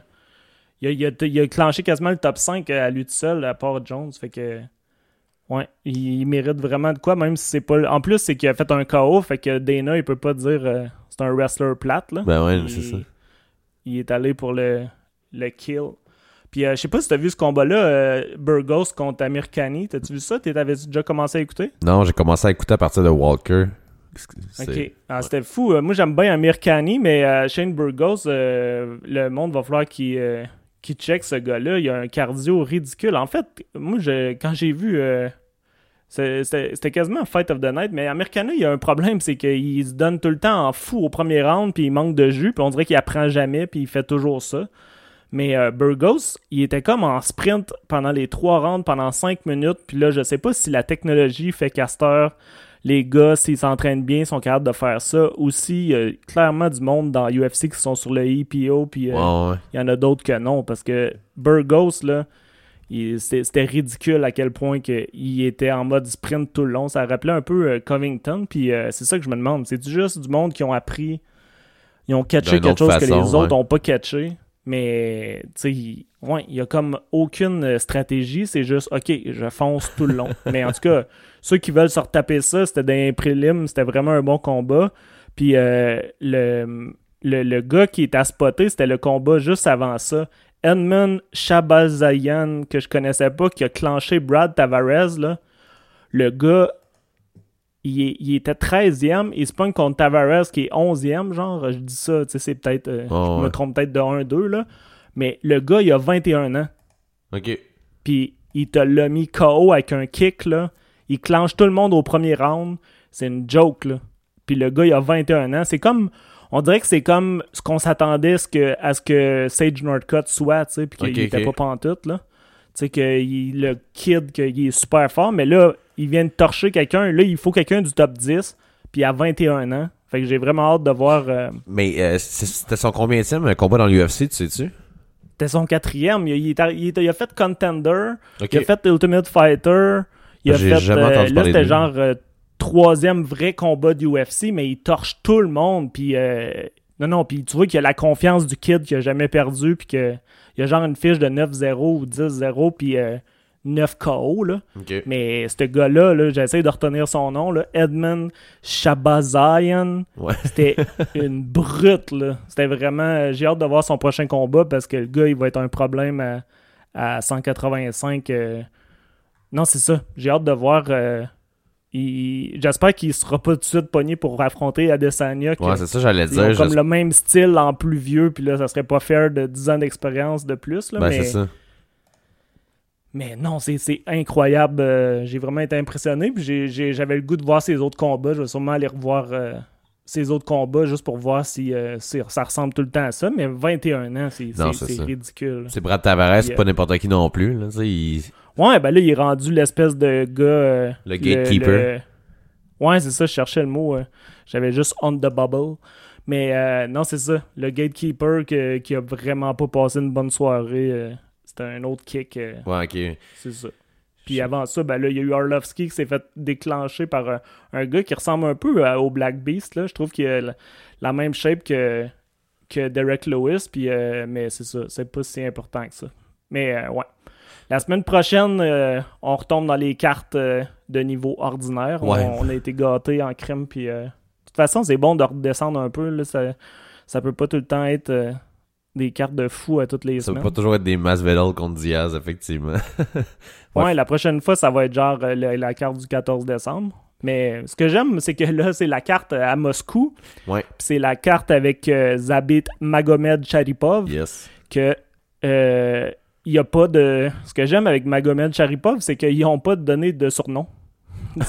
il, a, il, a, il a clenché quasiment le top 5 à lui tout seul, à part Jones. Fait que. Ouais, il, il mérite vraiment de quoi, même si c'est pas. En plus, c'est qu'il a fait un KO, fait que Dana, il peut pas dire euh, c'est un wrestler plate. Là. Ben ouais, Il- c'est ça. il est allé pour le le kill. Puis euh, je sais pas si t'as vu ce combat-là, euh, Burgos contre Amirkani. T'as-tu vu ça? T'avais-tu déjà commencé à écouter? Non, j'ai commencé à écouter à partir de Walker. Ok. Ah, c'était fou. Euh, moi, j'aime bien Amirkani, mais euh, Shane Burgos, le monde va falloir qu'il qu'il check ce gars-là. Il a un cardio ridicule. En fait, moi, je, quand j'ai vu. c'était quasiment un Fight of the Night, mais Amirkani, il a un problème, c'est qu'il se donne tout le temps en fou au premier round, puis il manque de jus, puis on dirait qu'il apprend jamais, puis il fait toujours ça. Mais euh, Burgos, il était comme en sprint pendant les trois rounds, pendant cinq minutes. Puis là, je sais pas si la technologie fait heure, les gars, s'ils s'entraînent bien, sont capables de faire ça. Aussi, il y a clairement du monde dans UFC qui sont sur le EPO, puis euh, ouais. il y en a d'autres que non. Parce que Burgos, là, c'était ridicule à quel point que il était en mode sprint tout le long. Ça rappelait un peu euh, Covington. Puis euh, c'est ça que je me demande. C'est juste du monde qui ont appris, ils ont catché quelque chose que les autres ouais. n'ont pas catché? Mais, tu sais, il ouais, il y a comme aucune euh, stratégie. C'est juste, OK, je fonce tout le long. Mais en tout cas, ceux qui veulent se retaper ça, c'était des prélims. C'était vraiment un bon combat. Puis euh, le, le, le gars qui est à spotter, c'était le combat juste avant ça. Edmund Shabazayan, que je connaissais pas, qui a clenché Brad Tavares, là. Le gars, il, est- il était 13e, il se pogne contre Tavares qui est 11e, genre, je dis ça, tu sais, c'est peut-être, euh, Oh, je me trompe peut-être de 1-2, là. Mais le gars, il a 21 ans, Ok. puis il te l'a mis KO avec un kick, là. Il clenche tout le monde au premier round. C'est une joke, là. Puis le gars, il a 21 ans. C'est comme. On dirait que c'est comme ce qu'on s'attendait à ce que, Sage Northcutt soit, tu sais, puis qu'il était ok. pas pantoute, là. Tu sais, que il- le kid, qu'il est super fort, mais là, il vient de torcher quelqu'un. Là, il faut quelqu'un du top 10, puis il a 21 ans. Fait que j'ai vraiment hâte de voir. euh, Mais euh, c'était son combien combat dans l'UFC, tu sais-tu? C'était son quatrième. Il, a fait Contender, il a fait Ultimate Fighter, il a fait. jamais euh, là, c'était genre troisième vrai combat du UFC, mais il torche tout le monde. Puis. non, non, puis tu vois qu'il a la confiance du kid qu'il a jamais perdu, puis qu'il y a genre une fiche de 9-0 ou 10-0, puis euh, 9 KO, là. Mais ce gars-là, là, j'essaie de retenir son nom, là, Edmund Shabazayan. Ouais. C'était une brute, là. C'était vraiment... euh, J'ai hâte de voir son prochain combat parce que le gars, il va être un problème à, à 185. euh. Non, c'est ça. J'ai hâte de voir... euh, il- J'espère qu'il sera pas tout de suite pogné pour affronter Adesanya. Ouais, c'est ça, j'allais ont dire. comme le même style en plus vieux, puis là, ça serait pas fair de 10 ans d'expérience de plus. Là, Ben, mais... c'est ça. Mais non, c'est incroyable. Euh, j'ai vraiment été impressionné. Puis j'avais le goût de voir ses autres combats. Je vais sûrement aller revoir euh, ses autres combats juste pour voir si, euh, si ça ressemble tout le temps à ça. Mais 21 ans, c'est ridicule. C'est Brad Tavares, c'est pas n'importe qui non plus. Là, il- Ouais, ben là, il est rendu l'espèce de gars. euh, Le gatekeeper. le- Ouais, c'est ça, je cherchais le mot. euh, J'avais juste on the bubble. Mais euh, non, c'est ça. Le gatekeeper que- qui a vraiment pas passé une bonne soirée. euh, C'était un autre kick. euh, Ouais, ok. C'est ça. Puis avant ça, ben là, il y a eu Arlovski qui s'est fait déclencher par un, un gars qui ressemble un peu à- au Black Beast. Là. Je trouve qu'il a la, la même shape que, que Derek Lewis. Puis, euh, mais c'est ça, c'est pas si important que ça. Mais euh, ouais. La semaine prochaine, euh, on retombe dans les cartes euh, de niveau ordinaire. On- Ouais. On, a été gâtés en crème. Puis, euh, de toute façon, c'est bon de redescendre un peu. Là. Ça, ça peut pas tout le temps être euh, des cartes de fou à toutes les Ça peut semaines. pas toujours être des Masvidal contre Diaz, effectivement. Ouais, Ouais. la prochaine fois, ça va être genre euh, la, la carte du 14 décembre. Mais ce que j'aime, c'est que là, c'est la carte à Moscou. Ouais. C'est la carte avec euh, Zabit Magomed Sharipov. Yes. Que euh, il y a pas de. Ce que j'aime avec Magomed Sharipov, c'est qu'ils n'ont pas donné de surnom.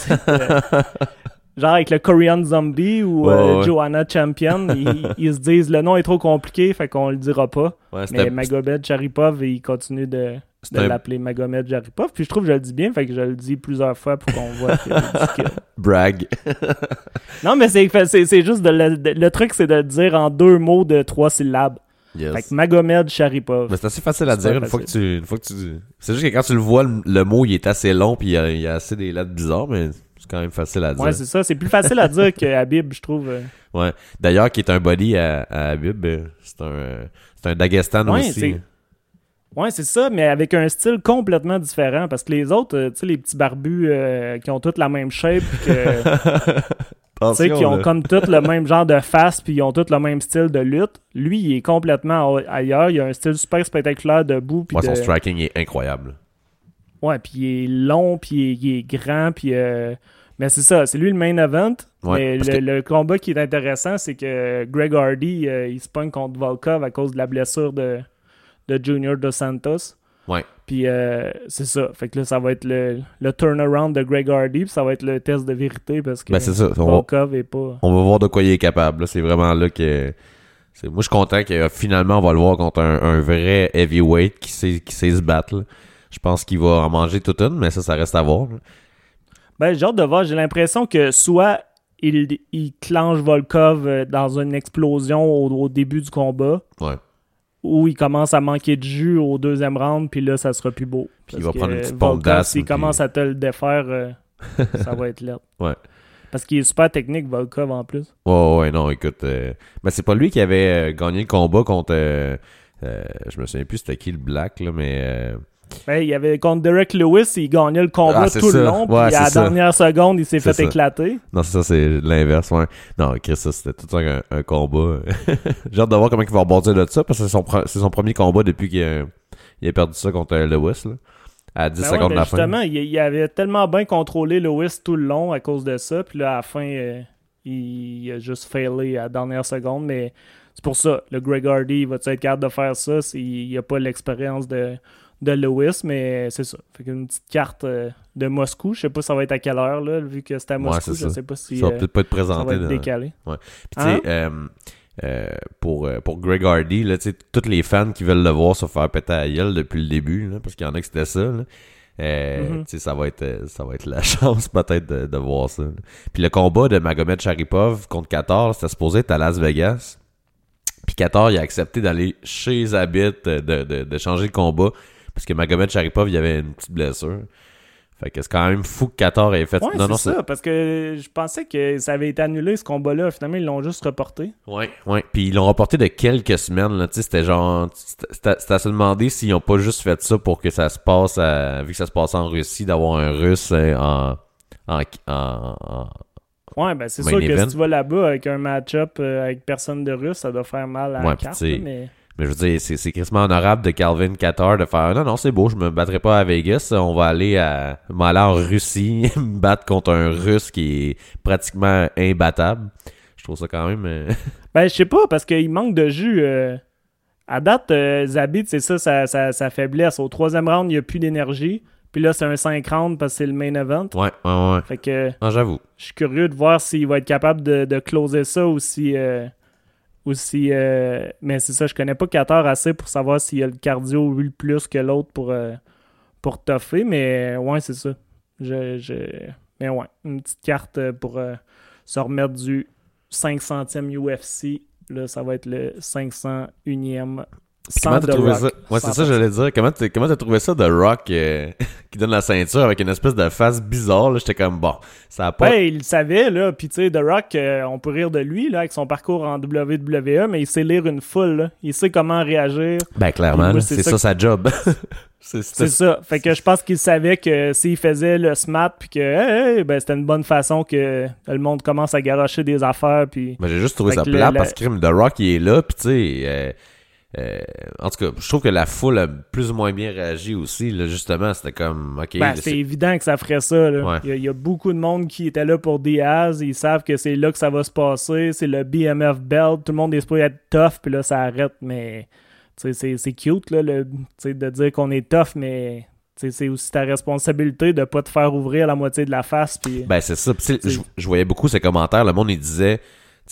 Genre avec le Korean Zombie ou Ouais, euh, ouais. Joanna Champion, ils, ils se disent le nom est trop compliqué, fait qu'on le dira pas. Ouais, Mais Magomed Sharipov, il continue de, de un l'appeler Magomed Jaripov. Puis je trouve que je le dis bien, fait que je le dis plusieurs fois pour qu'on voit que brag. Non, mais c'est, juste de le, de- le truc, c'est de le dire en deux mots de trois syllabes. Yes. Fait que Magomed Sharipov. Mais c'est assez facile à dire une fois que tu. Une fois que tu... C'est juste que quand tu le vois, le, le mot il est assez long puis il y a, il y a assez des lettres bizarres, mais quand même facile à dire. Ouais, c'est ça. C'est plus facile à dire que Habib, je trouve. euh. Ouais. D'ailleurs, qui est un body à, à Habib, euh, c'est un, c'est un Dagestan Ouais, aussi. Ouais, c'est ça, mais avec un style complètement différent. Parce que les autres, euh, tu sais, les petits barbus euh, qui ont toutes la même shape, que Tu sais, qui ont là. comme tous le même genre de face, puis ils ont tous le même style de lutte. Lui, il est complètement ailleurs. Il a un style super spectaculaire debout. Puis Ouais, son striking est incroyable. Ouais, puis il est long, puis il est, il est grand, puis... euh, Mais c'est ça, c'est lui le main event. Ouais, mais le, que- le combat qui est intéressant, c'est que Greg Hardy, euh, il se pogne contre Volkov à cause de la blessure de, de Junior Dos Santos. Ouais. Puis euh, c'est ça. Fait que là, ça va être le, le turnaround de Greg Hardy, puis ça va être le test de vérité parce que Ben, c'est ça. On va, Volkov est pas... on va voir de quoi il est capable. C'est vraiment là que. Moi, je suis content que euh, finalement, on va le voir contre un, un vrai heavyweight qui sait, qui sait se battre. là. Je pense qu'il va en manger toute une, mais ça, ça reste à voir. là. Ben, j'ai hâte de voir. J'ai l'impression que soit il, il clenche Volkov euh, dans une explosion au, au début du combat, Ouais. ou il commence à manquer de jus au deuxième round, puis là, ça sera plus beau. Puis il va prendre une petite pompe S'il puis- commence à te le défaire, euh, ça va être laid. Ouais. Parce qu'il est super technique, Volkov, en plus. Ouais, ouais, non, écoute. euh, Ben, c'est pas lui qui avait euh, gagné le combat contre. je me souviens plus c'était qui le Black, là, mais. Ben, il y avait contre Derek Lewis, il gagnait le combat Ah, tout ça. le long, puis Ouais, à la ça. dernière seconde, il s'est fait ça. éclater. Non, c'est ça, c'est l'inverse, ouais. Non, Chris, ça, c'était tout un, un combat. J'ai hâte de voir comment il va rebondir de ça, parce que c'est son, premier combat depuis qu'il a, perdu ça contre euh, Lewis, là. À 10 Ben ouais, secondes ben de la fin. justement, il, il avait tellement bien contrôlé Lewis tout le long à cause de ça. Puis là, à la fin, euh, il, il a juste failé à la dernière seconde. Mais c'est pour ça, le Greg Hardy, il va être capable de faire ça? S'il n'a pas l'expérience de, de Lewis. Mais c'est ça. Fait qu'une petite carte euh, de Moscou. Je sais pas ça va être à quelle heure, là, vu que c'était à Moscou. c'est je ça. sais pas si ça va euh, peut-être pas être ça va présenté. être dans- décalé. Puis, tu sais, Hein? euh, pour, pour Greg Hardy, là, tu sais, tous les fans qui veulent le voir se faire péter à gueule depuis le début, là, parce qu'il y en a que c'était ça, là. Euh, Mhm. tu sais, ça va être ça va être la chance peut-être de, de voir ça. là. Puis le combat de Magomed Sharipov contre Qatar, c'était supposé être à Las Vegas. Puis Qatar, il a accepté d'aller chez Zabit, de, de, de changer le combat, parce que Magomed Sharipov, il avait une petite blessure. Fait que c'est quand même fou que Qatar ait fait... Ouais, non, non, c'est ça, parce que je pensais que ça avait été annulé ce combat-là. Finalement, ils l'ont juste reporté. Ouais, ouais. Puis ils l'ont reporté de quelques semaines, là. C'était genre. C'était à se demander s'ils ont pas juste fait ça pour que ça se passe, à- vu que ça se passe en Russie, d'avoir un russe euh, en. en, en- en- Ouais, ben c'est sûr que si tu vas là-bas avec un match-up euh, avec personne de russe, ça doit faire mal à Ouais, la carte. mais... Mais je veux dire, c'est c'est quasiment honorable de Calvin Qatar de faire non, non, c'est beau, je me battrai pas à Vegas, on va aller à. m'aller en Russie, me battre contre un russe qui est pratiquement imbattable. Je trouve ça quand même. euh, Ben, je sais pas, parce qu'il manque de jus. euh. À date, euh, Zabit, c'est ça sa, sa, sa faiblesse. Au troisième round, il n'y a plus d'énergie. Puis là, c'est un 5 rounds parce que c'est le main event. Ouais, ouais, ouais. Fait que Non, j'avoue. je suis curieux de voir s'il va être capable de, de closer ça ou si. euh, ou euh, mais c'est ça, je connais pas Qatar assez pour savoir s'il a le cardio lui le plus que l'autre pour, euh, toffer, mais ouais, c'est ça. Je, je... Mais ouais, une petite carte euh, pour euh, se remettre du 500e UFC. Là, ça va être le 501e. Comment t'as trouvé Rock. ça? Ouais, c'est Sans ça, j'allais dire. Comment t'as, comment t'as trouvé ça de Rock euh, qui donne la ceinture avec une espèce de face bizarre? Là, j'étais comme, bon, ça a pas... Ouais, il le savait, là. Puis, tu sais, The Rock, euh, on peut rire de lui, là, avec son parcours en WWE, mais il sait lire une foule, là. Il sait comment réagir. Ben, clairement, c'est ça ça, que- sa job. c'est, ça. Fait que je pense qu'il savait que s'il faisait le smart, puis que, hey, hey, ben, c'était une bonne façon que le monde commence à garocher des affaires, puis... Ben, j'ai juste trouvé Fait ça plat le- parce que The Rock, il est là, pis tu sais... euh, euh, en tout cas, je trouve que la foule a plus ou moins bien réagi aussi. Là, justement, c'était comme, ok, Ben, c'est- évident que ça ferait ça. Là. Ouais. Il, y a, il y a beaucoup de monde qui était là pour Diaz. Ils savent que c'est là que ça va se passer. C'est le BMF belt. Tout le monde est supposé être tough, puis là, ça arrête. Mais c'est cute là, le, de dire qu'on est tough, mais c'est aussi ta responsabilité de pas te faire ouvrir la moitié de la face. Puis... Ben, c'est ça. Je, je voyais beaucoup ces commentaires. Le monde, il disait,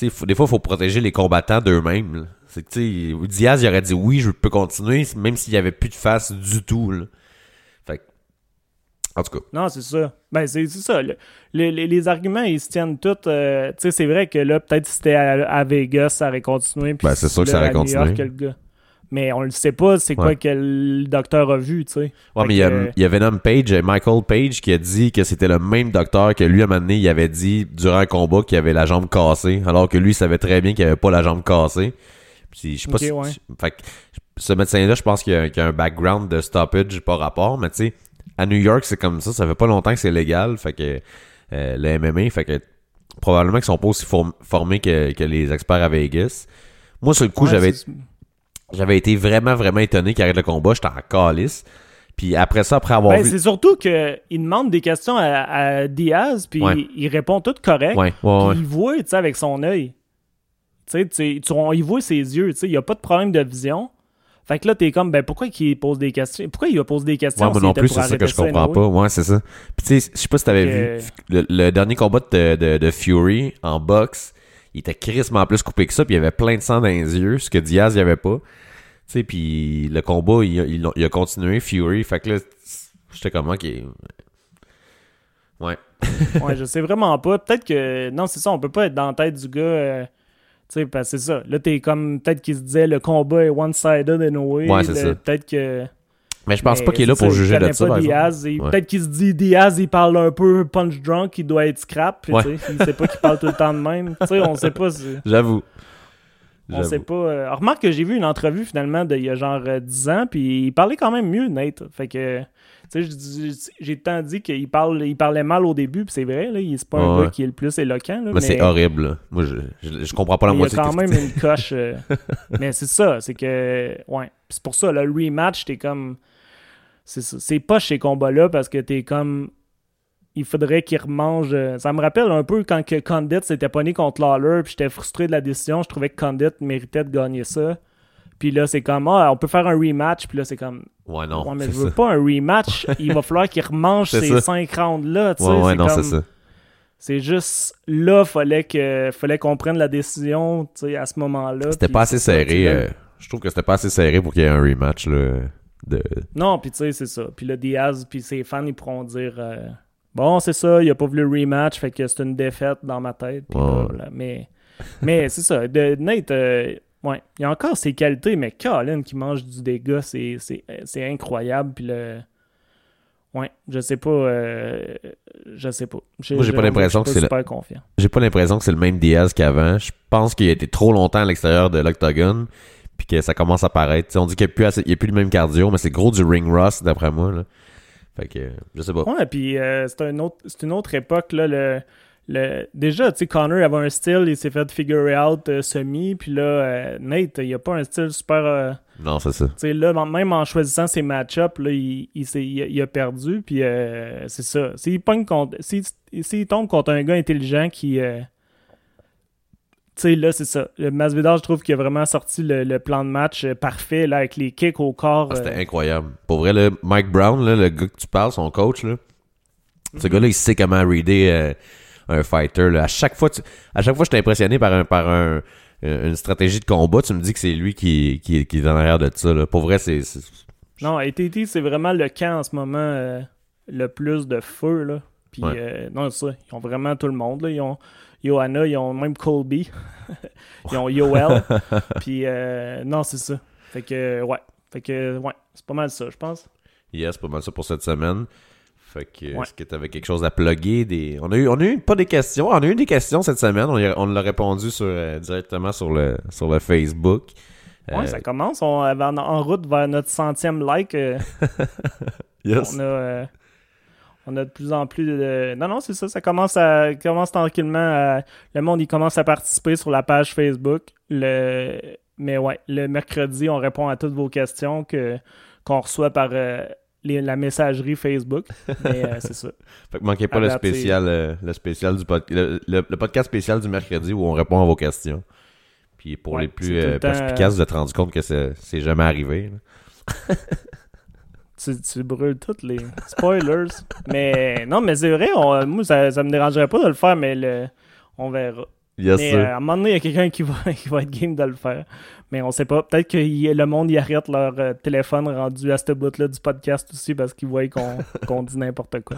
sais, des fois, il faut protéger les combattants d'eux-mêmes. C'est que, tu sais, Diaz, il aurait dit oui, je peux continuer, même s'il y avait plus de face du tout. Là. Fait que, en tout cas, Non, c'est ça. Ben, c'est ça. Le- le- les, les arguments, ils se tiennent tous. euh, tu sais, c'est vrai que là, peut-être si c'était à, à Vegas, ça aurait continué. puis Ben, c'est sûr que ça aurait continué. York, le gars. Mais on le sait pas, c'est quoi Ouais. que le docteur a vu, tu sais. Ouais, Fait mais il y, que- y a Venom Page, euh, Michael Page, qui a dit que c'était le même docteur que lui, à un moment donné, il avait dit durant un combat qu'il avait la jambe cassée, alors que lui, il savait très bien qu'il avait pas la jambe cassée. Puis, je sais pas si. ouais. Fait que, ce médecin-là, je pense qu'il y, a, qu'il y a un background de stoppage par rapport, mais tu sais, à New York, c'est comme ça, ça fait pas longtemps que c'est légal, fait que euh, le MMA, fait que probablement qu'ils sont pas aussi form- formés que, que les experts à Vegas. Moi, sur le coup, Ouais, j'avais j'avais été vraiment, vraiment étonné qu'il arrête le combat. J'étais en calice. Puis après ça, après avoir Ben, vu... c'est surtout qu'il demande des questions à, à Diaz, puis Ouais. il répond tout correct. Ouais, ouais, Puis il voit, tu sais, avec son œil. Tu sais, on- il voit ses yeux, tu sais, il n'y a pas de problème de vision. Fait que là, t'es comme, ben pourquoi il pose des questions? Pourquoi il a posé des questions? Ouais, moi non plus, c'est ça que je comprends pas. Ouais, c'est ça. Puis tu sais, je sais pas si t'avais Que- vu le, le dernier combat de, de, de Fury en boxe, il était crissement plus coupé que ça, puis il y avait plein de sang dans les yeux, ce que Diaz il y avait pas. Tu sais, puis le combat, il, a- il a- il a continué, Fury, fait que là, j'étais comme, ok. Ouais. ouais, je sais vraiment pas. Peut-être que. Non, c'est ça, on peut pas être dans la tête du gars. euh, Tu sais, parce que c'est ça. Là, t'es comme. Peut-être qu'il se disait le combat est one-sided anyway. Ouais, c'est ça. Peut-être que. Mais je pense Mais pas qu'il est là pour il juger de ça, pas par exemple. Diaz, et Ouais. Peut-être qu'il se dit Diaz, il parle un peu punch drunk, il doit être scrap. puis Ouais. Il sait pas qu'il parle tout le temps de même. On sait pas. J'avoue. On sait pas. euh, remarque que j'ai vu une entrevue finalement d'il y a genre euh, 10 ans, puis il parlait quand même mieux, Nate. Fait que, tu sais, j'ai temps dit qu'il parle, il parlait mal au début, puis c'est vrai, là, il c'est pas un Ouais. gars qui est le plus éloquent. Là, Mais c'est horrible, là. Moi, je, je, je comprends pas la mais il y a moitié quand même une coche. euh, mais c'est ça, c'est que. Ouais. C'est pour ça, le rematch, t'es comme. C'est pas chez combats-là parce que t'es comme. Il faudrait qu'il remange. euh, Ça me rappelle un peu quand que Condit s'était pogné contre Lawler, puis j'étais frustré de la décision. Je trouvais que Condit méritait de gagner ça. Puis là, c'est comme, ah, on peut faire un rematch. Puis là, c'est comme, Ouais, non. ouais, mais je veux ça. pas un rematch. Il va falloir qu'il remange ces ça. cinq rounds-là. tu sais, Ouais, ouais, c'est non, c'est ça. c'est juste là, fallait que fallait qu'on prenne la décision tu sais, à ce moment-là. C'était pas assez serré. euh, je trouve que c'était pas assez serré pour qu'il y ait un rematch, là. De... Non, puis tu sais, c'est ça. Puis le Diaz, puis ses fans, ils pourront dire euh, Bon, c'est ça, il a pas voulu le rematch, fait que c'est une défaite dans ma tête. Mais, mais c'est ça. De, Nate, euh, ouais, il a encore ses qualités, mais Colin qui mange du dégât, c'est, c'est, c'est incroyable. Puis le. Ouais, je sais pas. euh, je sais pas. Moi, j'ai pas l'impression que c'est suis le- super confiant. J'ai pas l'impression que c'est le même Diaz qu'avant. Je pense qu'il a été trop longtemps à l'extérieur de l'octogone. Puis que ça commence à paraître. T'sais, on dit qu'il n'y a, a plus le même cardio, mais c'est gros du ring rust, d'après moi. Là. Fait que, je sais pas. Ouais, puis euh, c'est un autre, c'est une autre époque là. Le, le, déjà, tu sais, Connor avait un style, il s'est fait figure out euh, semi, puis là, euh, Nate, il a pas un style super. euh, Non, c'est ça. tu sais, là, même en choisissant ses match-ups, là, il, il, s'est- il a- perdu, puis euh, c'est ça. S'il pogne contre, s'il, s'il tombe contre un gars intelligent qui. Euh, tu sais, là, c'est ça. Le Masvidal, je trouve qu'il a vraiment sorti le, le plan de match euh, parfait, là, avec les kicks au corps. Ah, C'était euh, incroyable. Pour vrai, là, Mike Brown, là, le gars que tu parles, son coach, là, Mhm. ce gars-là, il sait comment reader euh, un fighter. Là. À chaque fois, tu- à chaque fois, je suis impressionné par un, par un, une stratégie de combat. Tu me dis que c'est lui qui, qui, qui est en arrière de ça. Là. Pour vrai, c'est. Non, ATT, c'est vraiment le camp en ce moment euh, le plus de feu, là. Puis, Ouais. euh, non, c'est ça. Ils ont vraiment tout le monde, là. Ils ont Johanna, ils ont même Colby. ils ont Yoel. Puis, euh, non, c'est ça. Fait que, ouais. Fait que, ouais. C'est pas mal ça, je pense. Yes, pas mal ça pour cette semaine. Fait que, Ouais. est-ce que tu avais quelque chose à plugger? Des... On, a eu, on a eu pas des questions. On a eu des questions cette semaine. On, l'a répondu sur, euh, directement sur le, sur le Facebook. Ouais, Euh, ça commence. On est en, en route vers notre centième like. euh, yes. on, a, euh, on a de plus en plus de. Non, non, c'est ça. Ça commence, à, commence tranquillement. à- le monde, il commence à participer sur la page Facebook. Le, mais ouais, le mercredi, on répond à toutes vos questions que, qu'on reçoit par euh, les- la messagerie Facebook. Mais euh, c'est ça. Fait que manquez pas À le spécial, euh, le spécial du pod- le, le- le podcast spécial du mercredi où on répond à vos questions. Puis pour Ouais, les plus perspicaces, vous êtes rendu compte que c'est c'est jamais arrivé. Tu, tu brûles toutes les spoilers. mais non, mais c'est vrai, on- moi, ça, ça me dérangerait pas de le faire, mais le, on verra. Yes, mais sir. euh, à un moment donné, il y a quelqu'un qui va, qui va être game de le faire. Mais on sait pas. Peut-être que y- le monde y arrête leur euh, téléphone rendu à ce bout-là du podcast aussi parce qu'ils voient qu'on dit n'importe quoi.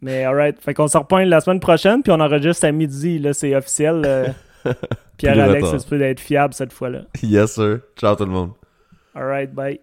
mais alright. Fait qu'on se repointe la semaine prochaine, puis on enregistre à midi. Là, c'est officiel. euh, Pierre-Alex, peut d'être fiable cette fois-là. Yes, sir. Ciao tout le monde. Alright, bye.